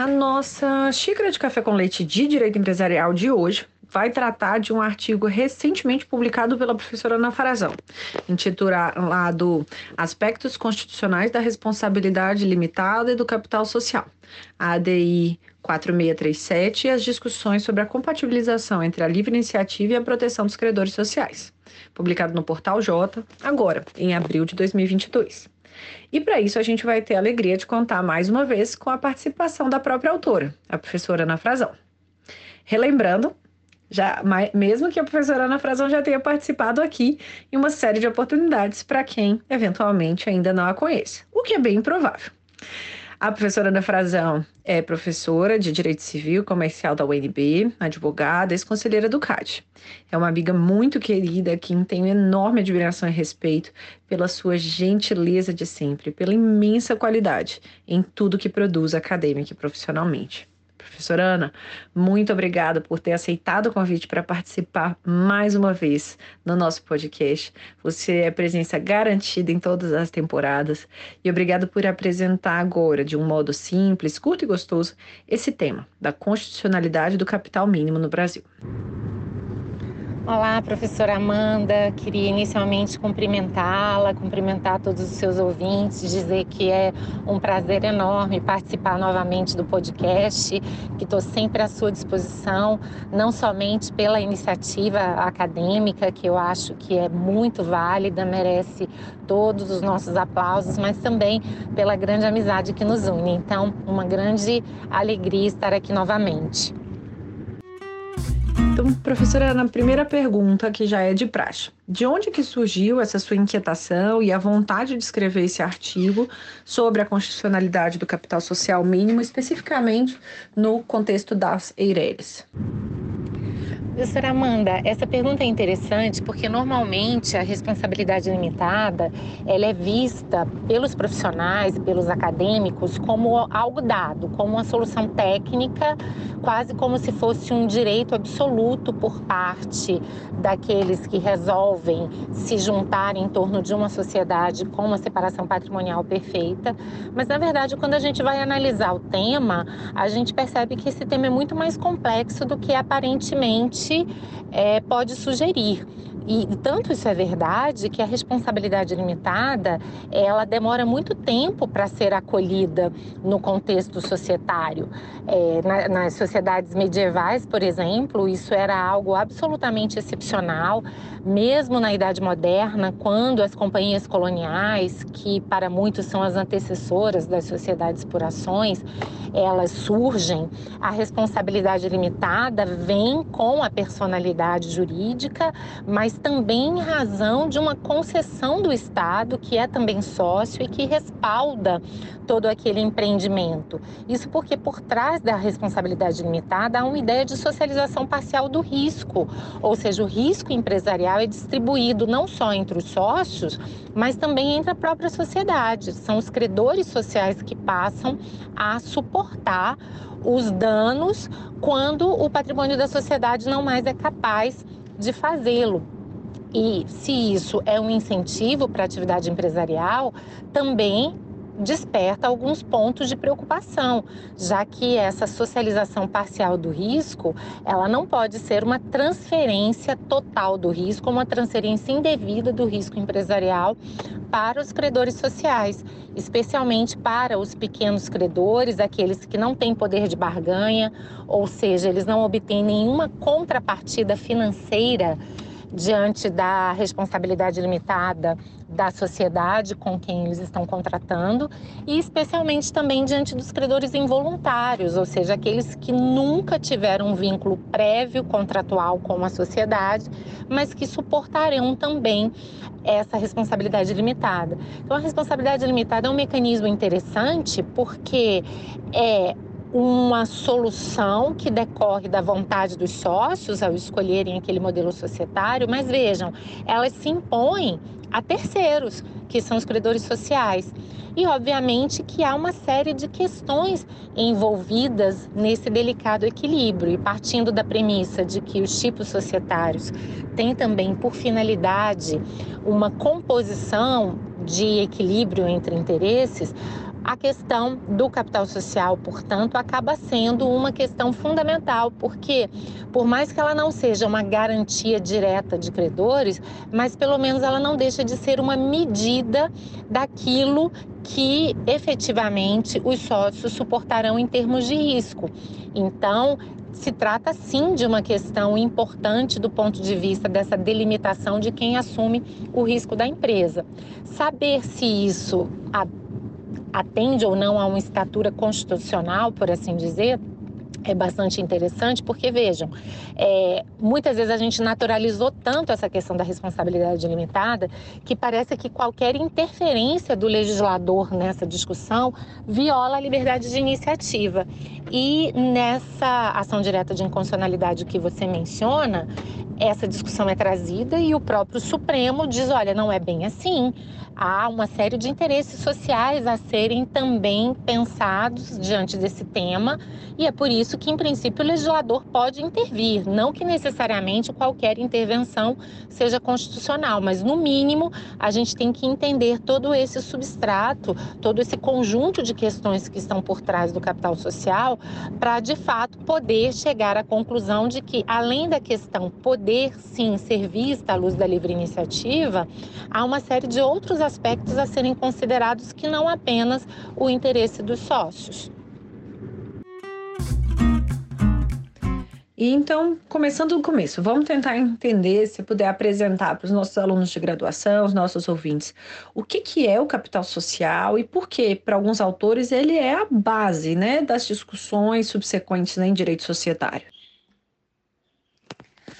A nossa xícara de café com leite de direito empresarial de hoje vai tratar de um artigo recentemente publicado pela professora Ana Farazão, intitulado Aspectos Constitucionais da Responsabilidade Limitada e do Capital Social, ADI 4637 e as discussões sobre a compatibilização entre a livre iniciativa e a proteção dos credores sociais, publicado no Portal J, agora, em abril de 2022. E para isso a gente vai ter a alegria de contar mais uma vez com a participação da própria autora, a professora Ana Frazão. Relembrando, já, mesmo que a professora Ana Frazão já tenha participado aqui em uma série de oportunidades para quem eventualmente ainda não a conhece, o que é bem improvável. A professora Ana Frazão é professora de Direito Civil Comercial da UNB, advogada, ex-conselheira do CAD. É uma amiga muito querida, a quem tenho enorme admiração e respeito pela sua gentileza de sempre, pela imensa qualidade em tudo que produz acadêmica e profissionalmente. Professora Ana, muito obrigada por ter aceitado o convite para participar mais uma vez no nosso podcast. Você é presença garantida em todas as temporadas e obrigado por apresentar agora, de um modo simples, curto e gostoso, esse tema da constitucionalidade do capital mínimo no Brasil. Olá, professora Amanda. Queria inicialmente cumprimentá-la, cumprimentar todos os seus ouvintes, dizer que é um prazer enorme participar novamente do podcast, que estou sempre à sua disposição, não somente pela iniciativa acadêmica, que eu acho que é muito válida, merece todos os nossos aplausos, mas também pela grande amizade que nos une. Então, uma grande alegria estar aqui novamente. Então, professora, na primeira pergunta, que já é de praxe, de onde que surgiu essa sua inquietação e a vontade de escrever esse artigo sobre a constitucionalidade do capital social mínimo, especificamente no contexto das EIRELES? Professora Amanda, essa pergunta é interessante porque normalmente a responsabilidade limitada ela é vista pelos profissionais e pelos acadêmicos como algo dado, como uma solução técnica, quase como se fosse um direito absoluto por parte daqueles que resolvem se juntar em torno de uma sociedade com uma separação patrimonial perfeita. Mas na verdade, quando a gente vai analisar o tema, a gente percebe que esse tema é muito mais complexo do que aparentemente é, pode sugerir. E tanto isso é verdade que a responsabilidade limitada ela demora muito tempo para ser acolhida no contexto societário. É, na, nas sociedades medievais, por exemplo, isso era algo absolutamente excepcional, mesmo na Idade Moderna, quando as companhias coloniais, que para muitos são as antecessoras das sociedades por ações, elas surgem, a responsabilidade limitada vem com a personalidade jurídica, mas mas também em razão de uma concessão do Estado, que é também sócio e que respalda todo aquele empreendimento. Isso porque por trás da responsabilidade limitada há uma ideia de socialização parcial do risco, ou seja, o risco empresarial é distribuído não só entre os sócios, mas também entre a própria sociedade. São os credores sociais que passam a suportar os danos quando o patrimônio da sociedade não mais é capaz de fazê-lo. E se isso é um incentivo para a atividade empresarial, também desperta alguns pontos de preocupação, já que essa socialização parcial do risco, ela não pode ser uma transferência total do risco, uma transferência indevida do risco empresarial para os credores sociais, especialmente para os pequenos credores, aqueles que não têm poder de barganha, ou seja, eles não obtêm nenhuma contrapartida financeira diante da responsabilidade limitada da sociedade com quem eles estão contratando e especialmente também diante dos credores involuntários, ou seja, aqueles que nunca tiveram um vínculo prévio contratual com a sociedade, mas que suportarão também essa responsabilidade limitada. Então, a responsabilidade limitada é um mecanismo interessante porque é uma solução que decorre da vontade dos sócios ao escolherem aquele modelo societário, mas vejam, elas se impõem a terceiros, que são os credores sociais. E, obviamente, que há uma série de questões envolvidas nesse delicado equilíbrio. E partindo da premissa de que os tipos societários têm também por finalidade uma composição de equilíbrio entre interesses, a questão do capital social, portanto, acaba sendo uma questão fundamental, porque, por mais que ela não seja uma garantia direta de credores, mas pelo menos ela não deixa de ser uma medida daquilo que efetivamente os sócios suportarão em termos de risco. Então, se trata sim de uma questão importante do ponto de vista dessa delimitação de quem assume o risco da empresa. Saber se isso atende ou não a uma estatura constitucional, por assim dizer, é bastante interessante, porque vejam, é, muitas vezes a gente naturalizou tanto essa questão da responsabilidade limitada que parece que qualquer interferência do legislador nessa discussão viola a liberdade de iniciativa. E nessa ação direta de inconstitucionalidade que você menciona, essa discussão é trazida e o próprio Supremo diz: olha, não é bem assim há uma série de interesses sociais a serem também pensados diante desse tema, e é por isso que, em princípio, o legislador pode intervir, não que necessariamente qualquer intervenção seja constitucional, mas, no mínimo, a gente tem que entender todo esse substrato, todo esse conjunto de questões que estão por trás do capital social, para, de fato, poder chegar à conclusão de que, além da questão poder, sim, ser vista à luz da livre iniciativa, há uma série de outros aspectos a serem considerados que não apenas o interesse dos sócios. E então, começando do começo, vamos tentar entender, se puder apresentar para os nossos alunos de graduação, os nossos ouvintes, o que, que é o capital social e por que, para alguns autores, ele é a base né, das discussões subsequentes né, em direito societário.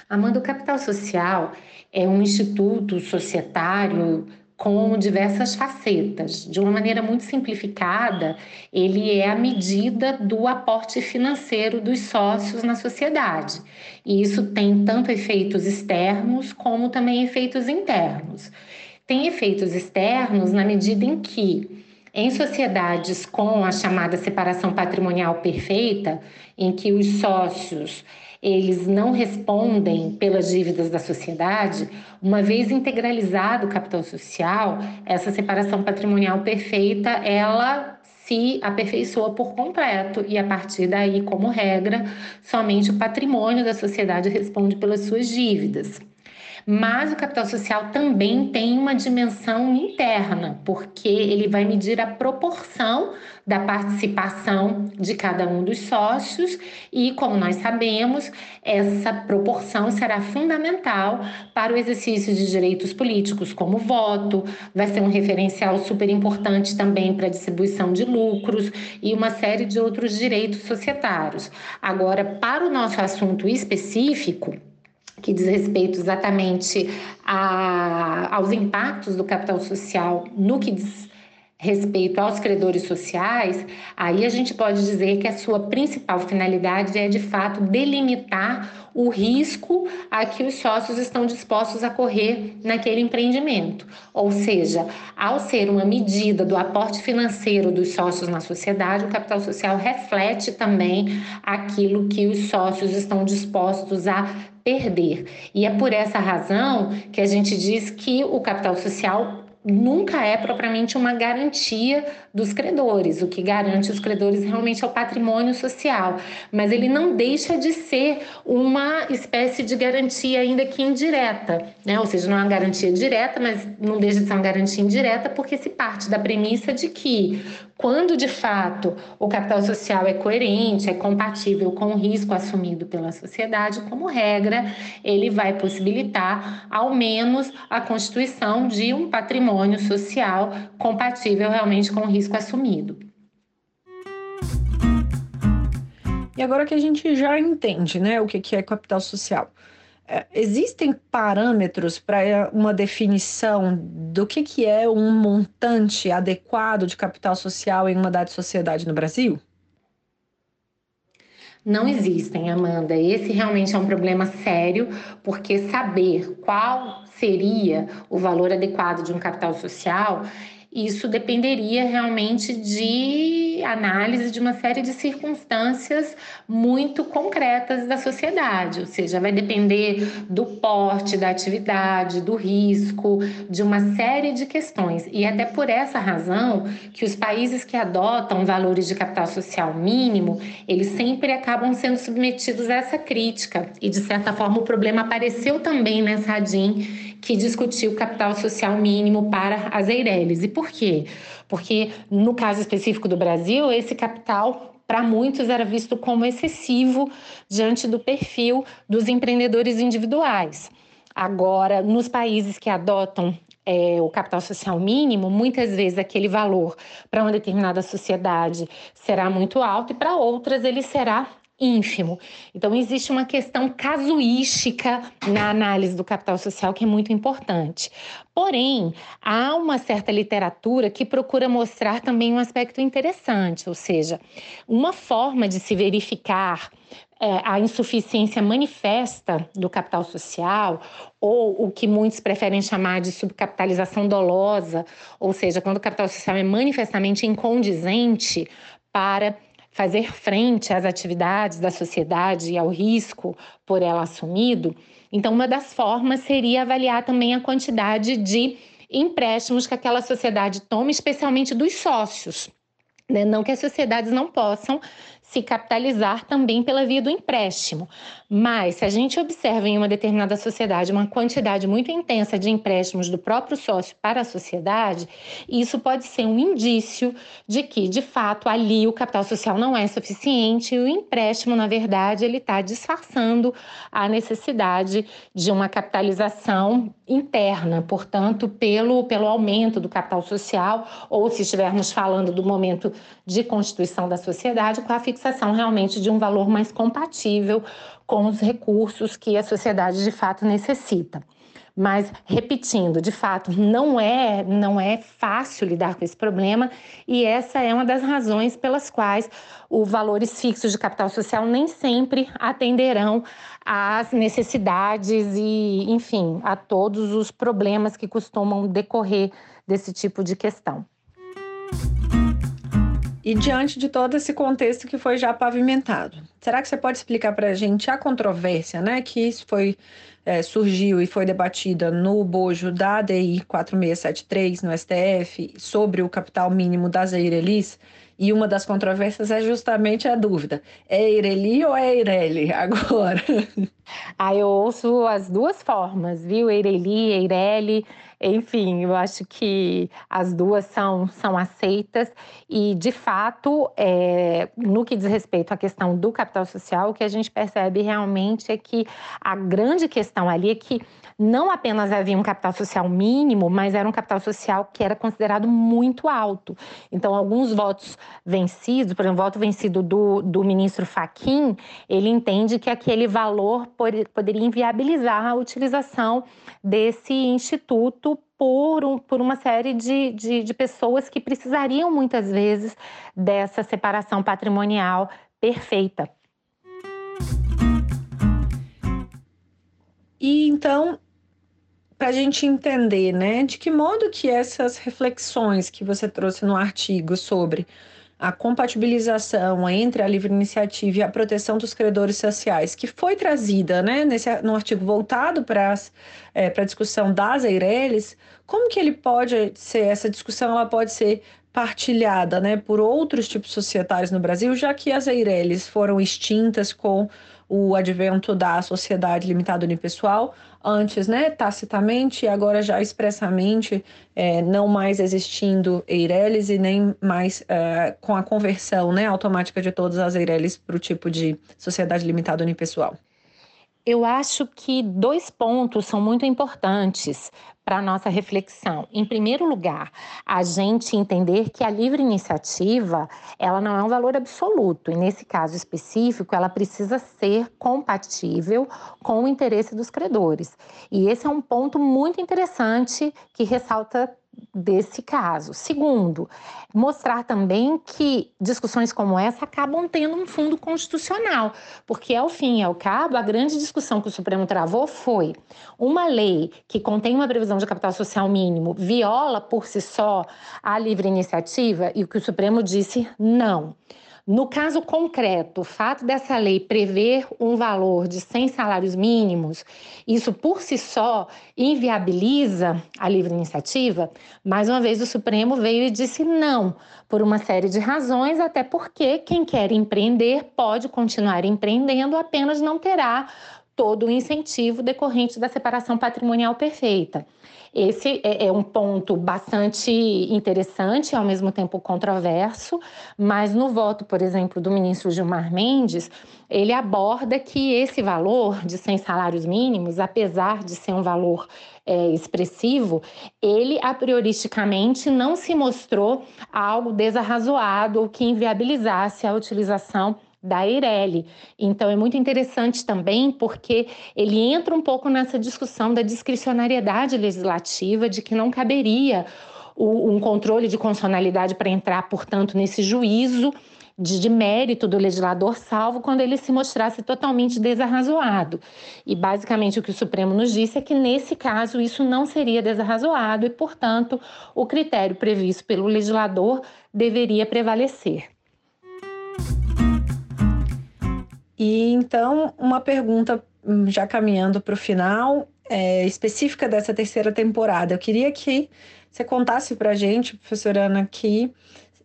Amanda, o capital social é um instituto societário com diversas facetas. De uma maneira muito simplificada, ele é a medida do aporte financeiro dos sócios na sociedade. E isso tem tanto efeitos externos como também efeitos internos. Tem efeitos externos na medida em que em sociedades com a chamada separação patrimonial perfeita, em que os sócios eles não respondem pelas dívidas da sociedade, uma vez integralizado o capital social, essa separação patrimonial perfeita, ela se aperfeiçoa por completo e a partir daí, como regra, somente o patrimônio da sociedade responde pelas suas dívidas. Mas o capital social também tem uma dimensão interna, porque ele vai medir a proporção da participação de cada um dos sócios e, como nós sabemos, essa proporção será fundamental para o exercício de direitos políticos, como voto, vai ser um referencial super importante também para a distribuição de lucros e uma série de outros direitos societários. Agora, para o nosso assunto específico, que diz respeito exatamente a, aos impactos do capital social no que diz respeito aos credores sociais, aí a gente pode dizer que a sua principal finalidade é de fato delimitar o risco a que os sócios estão dispostos a correr naquele empreendimento. Ou seja, ao ser uma medida do aporte financeiro dos sócios na sociedade, o capital social reflete também aquilo que os sócios estão dispostos a perder. E é por essa razão que a gente diz que o capital social nunca é propriamente uma garantia dos credores. O que garante os credores realmente é o patrimônio social, mas ele não deixa de ser uma espécie de garantia ainda que indireta, né? Ou seja, não é uma garantia direta, mas não deixa de ser uma garantia indireta porque se parte da premissa de que quando de fato o capital social é coerente, é compatível com o risco assumido pela sociedade, como regra, ele vai possibilitar ao menos a constituição de um patrimônio social compatível realmente com o risco assumido. E agora que a gente já entende né, o que é capital social, é, existem parâmetros para uma definição do que, que é um montante adequado de capital social em uma dada sociedade no Brasil? Não existem, Amanda. Esse realmente é um problema sério, porque saber qual seria o valor adequado de um capital social isso dependeria realmente análise de uma série de circunstâncias muito concretas da sociedade, ou seja, vai depender do porte, da atividade, do risco, de uma série de questões. E até por essa razão que os países que adotam valores de capital social mínimo, eles sempre acabam sendo submetidos a essa crítica. E de certa forma o problema apareceu também nessa ADIM que discutiu capital social mínimo para as Eireles. E por quê? Porque, no caso específico do Brasil, esse capital para muitos era visto como excessivo diante do perfil dos empreendedores individuais. Agora, nos países que adotam é, o capital social mínimo, muitas vezes aquele valor para uma determinada sociedade será muito alto e para outras ele será ínfimo. Então, existe uma questão casuística na análise do capital social que é muito importante. Porém, há uma certa literatura que procura mostrar também um aspecto interessante, ou seja, uma forma de se verificar é, a insuficiência manifesta do capital social, ou o que muitos preferem chamar de subcapitalização dolosa, ou seja, quando o capital social é manifestamente incondizente para fazer frente às atividades da sociedade e ao risco por ela assumido, então uma das formas seria avaliar também a quantidade de empréstimos que aquela sociedade toma, especialmente dos sócios. Né? Não que as sociedades não possam se capitalizar também pela via do empréstimo. Mas, se a gente observa em uma determinada sociedade uma quantidade muito intensa de empréstimos do próprio sócio para a sociedade, isso pode ser um indício de que, de fato, ali o capital social não é suficiente e o empréstimo, na verdade, ele está disfarçando a necessidade de uma capitalização interna, portanto, pelo, pelo aumento do capital social, ou se estivermos falando do momento de constituição da sociedade, com a fixação fixação realmente de um valor mais compatível com os recursos que a sociedade de fato necessita. Mas repetindo, de fato, não é não é fácil lidar com esse problema e essa é uma das razões pelas quais os valores fixos de capital social nem sempre atenderão às necessidades e, enfim, a todos os problemas que costumam decorrer desse tipo de questão. E diante de todo esse contexto que foi já pavimentado, será que você pode explicar para a gente a controvérsia, né, que isso foi é, surgiu e foi debatida no bojo da ADI 4673 no STF sobre o capital mínimo das Eirelis? E uma das controvérsias é justamente a dúvida: é Eireli ou é Eireli agora? Ah, eu ouço as duas formas, viu? Eireli, Eireli. Enfim, eu acho que as duas são, são aceitas e, de fato, é, no que diz respeito à questão do capital social, o que a gente percebe realmente é que a grande questão ali é que não apenas havia um capital social mínimo, mas era um capital social que era considerado muito alto. Então, alguns votos vencidos, por exemplo, o voto vencido do, do ministro Faquim, ele entende que aquele valor poderia inviabilizar a utilização desse instituto por, um, por uma série de, de, de pessoas que precisariam muitas vezes dessa separação patrimonial perfeita. E então, para a gente entender, né, de que modo que essas reflexões que você trouxe no artigo sobre a compatibilização entre a livre iniciativa e a proteção dos credores sociais, que foi trazida né, nesse, no artigo voltado para é, a discussão das Eireles, como que ele pode ser, essa discussão ela pode ser partilhada né, por outros tipos societários no Brasil, já que as Eireles foram extintas com o advento da sociedade limitada unipessoal, antes, né, tacitamente, e agora já expressamente, é, não mais existindo Eireles e nem mais é, com a conversão né, automática de todas as Eireles para o tipo de sociedade limitada unipessoal. Eu acho que dois pontos são muito importantes para a nossa reflexão. Em primeiro lugar, a gente entender que a livre iniciativa, ela não é um valor absoluto, e nesse caso específico, ela precisa ser compatível com o interesse dos credores. E esse é um ponto muito interessante que ressalta desse caso. Segundo, mostrar também que discussões como essa acabam tendo um fundo constitucional, porque ao fim e ao cabo, a grande discussão que o Supremo travou foi uma lei que contém uma previsão de capital social mínimo viola por si só a livre iniciativa e o que o Supremo disse não. No caso concreto, o fato dessa lei prever um valor de 100 salários mínimos, isso por si só inviabiliza a livre iniciativa. Mais uma vez, o Supremo veio e disse não, por uma série de razões, até porque quem quer empreender pode continuar empreendendo, apenas não terá todo o incentivo decorrente da separação patrimonial perfeita. Esse é, é um ponto bastante interessante, ao mesmo tempo controverso, mas no voto, por exemplo, do ministro Gilmar Mendes, ele aborda que esse valor de 100 salários mínimos, apesar de ser um valor é, expressivo, ele a prioristicamente não se mostrou algo desarrazoado ou que inviabilizasse a utilização da Eireli. Então é muito interessante também porque ele entra um pouco nessa discussão da discricionariedade legislativa, de que não caberia o, um controle de constitucionalidade para entrar, portanto, nesse juízo de, de, mérito do legislador, salvo quando ele se mostrasse totalmente desarrazoado. E basicamente o que o Supremo nos disse é que nesse caso isso não seria desarrazoado e, portanto, o critério previsto pelo legislador deveria prevalecer. E então, uma pergunta hum, já caminhando para o final, é, específica dessa terceira temporada. Eu queria que você contasse para a gente, professora Ana, que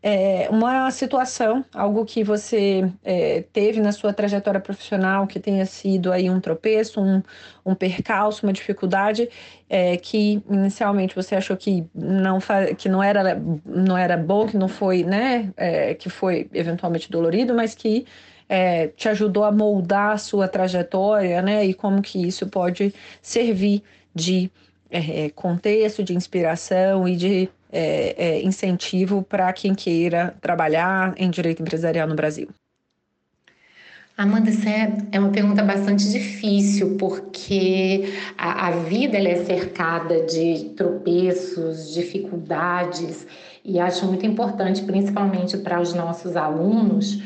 é, uma situação, algo que você é, teve na sua trajetória profissional, que tenha sido aí um tropeço, um, um percalço, uma dificuldade, é, que inicialmente você achou que não, que não era, não era bom, que não foi, né, é, que foi eventualmente dolorido, mas que é, te ajudou a moldar a sua trajetória, né? E como que isso pode servir de é, contexto, de inspiração e de é, é incentivo para quem queira trabalhar em direito empresarial no Brasil. Amanda, essa é, é uma pergunta bastante difícil, porque a, a vida é cercada de tropeços, dificuldades, e acho muito importante, principalmente para os nossos alunos,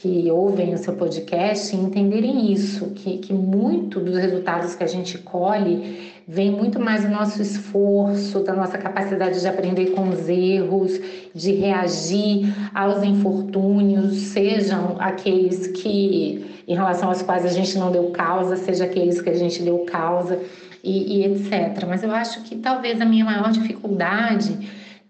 que ouvem o seu podcast entenderem isso, que, que muito dos resultados que a gente colhe vem muito mais do nosso esforço, da nossa capacidade de aprender com os erros, de reagir aos infortúnios, sejam aqueles que, em relação aos quais a gente não deu causa, seja aqueles que a gente deu causa e, e etc. Mas eu acho que talvez a minha maior dificuldade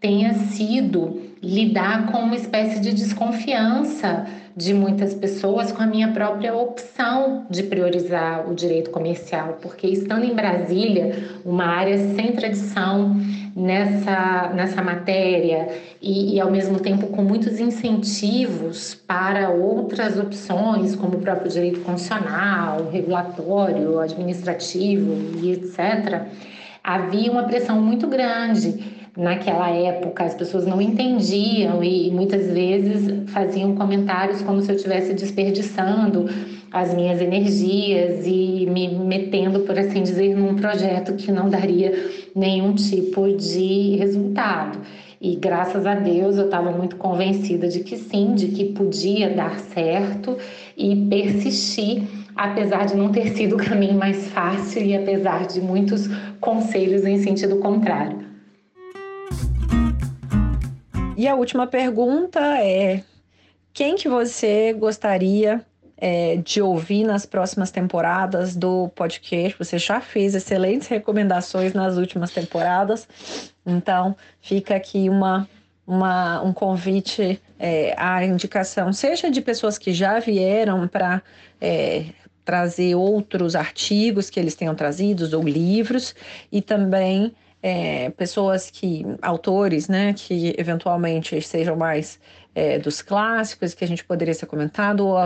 tenha sido lidar com uma espécie de desconfiança de muitas pessoas com a minha própria opção de priorizar o direito comercial, porque estando em Brasília, uma área sem tradição nessa, nessa matéria e, e ao mesmo tempo com muitos incentivos para outras opções, como o próprio direito constitucional, regulatório, administrativo e etc., havia uma pressão muito grande naquela época as pessoas não entendiam e muitas vezes faziam comentários como se eu estivesse desperdiçando as minhas energias e me metendo, por assim dizer, num projeto que não daria nenhum tipo de resultado. E graças a Deus eu estava muito convencida de que sim, de que podia dar certo e persistir, apesar de não ter sido o caminho mais fácil e apesar de muitos conselhos em sentido contrário. E a última pergunta é: quem que você gostaria é, de ouvir nas próximas temporadas do podcast? Você já fez excelentes recomendações nas últimas temporadas, então fica aqui uma, uma um convite é, à indicação, seja de pessoas que já vieram para é, trazer outros artigos que eles tenham trazido ou livros, e também é, pessoas que, autores, né, que eventualmente sejam mais é, dos clássicos que a gente poderia ser comentado, ou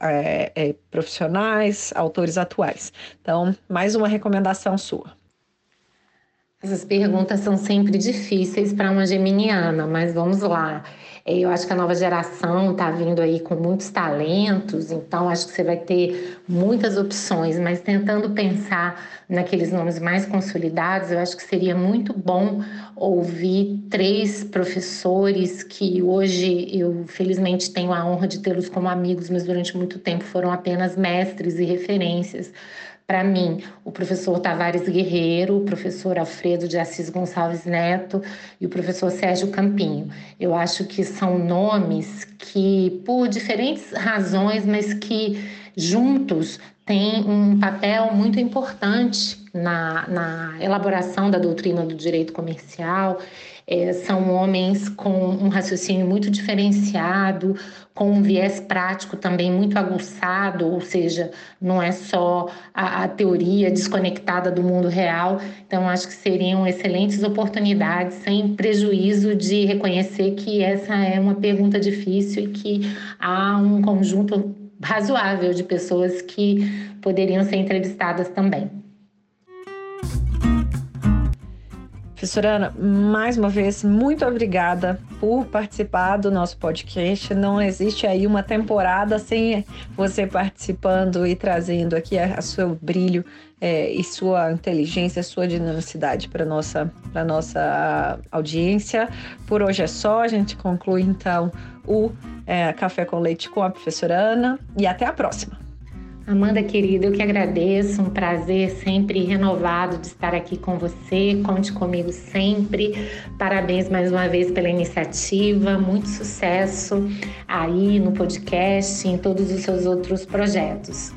é, é, profissionais, autores atuais. Então, mais uma recomendação sua. Essas perguntas são sempre difíceis para uma geminiana, mas vamos lá. É, eu acho que a nova geração está vindo aí com muitos talentos, então acho que você vai ter muitas opções, mas tentando pensar naqueles nomes mais consolidados, eu acho que seria muito bom ouvir três professores que hoje eu felizmente tenho a honra de tê-los como amigos, mas durante muito tempo foram apenas mestres e referências para mim, o professor Tavares Guerreiro, o professor Alfredo de Assis Gonçalves Neto e o professor Sérgio Campinho. Eu acho que são nomes que, por diferentes razões, mas que juntos têm um papel muito importante na, na elaboração da doutrina do direito comercial é, são homens com um raciocínio muito diferenciado, com um viés prático também muito aguçado, ou seja, não é só a, a teoria desconectada do mundo real. Então, acho que seriam excelentes oportunidades, sem prejuízo de reconhecer que essa é uma pergunta difícil e que há um conjunto razoável de pessoas que poderiam ser entrevistadas também. Professora Ana, mais uma vez, muito obrigada por participar do nosso podcast. Não existe aí uma temporada sem você participando e trazendo aqui a, seu brilho é, e sua inteligência, sua dinamicidade para nossa para nossa audiência. Por hoje é só. A gente conclui então o é, Café com Leite com a professora Ana e até a próxima. Amanda querida, eu que agradeço, um prazer sempre renovado de estar aqui com você. Conte comigo sempre. Parabéns mais uma vez pela iniciativa, muito sucesso aí no podcast e em todos os seus outros projetos.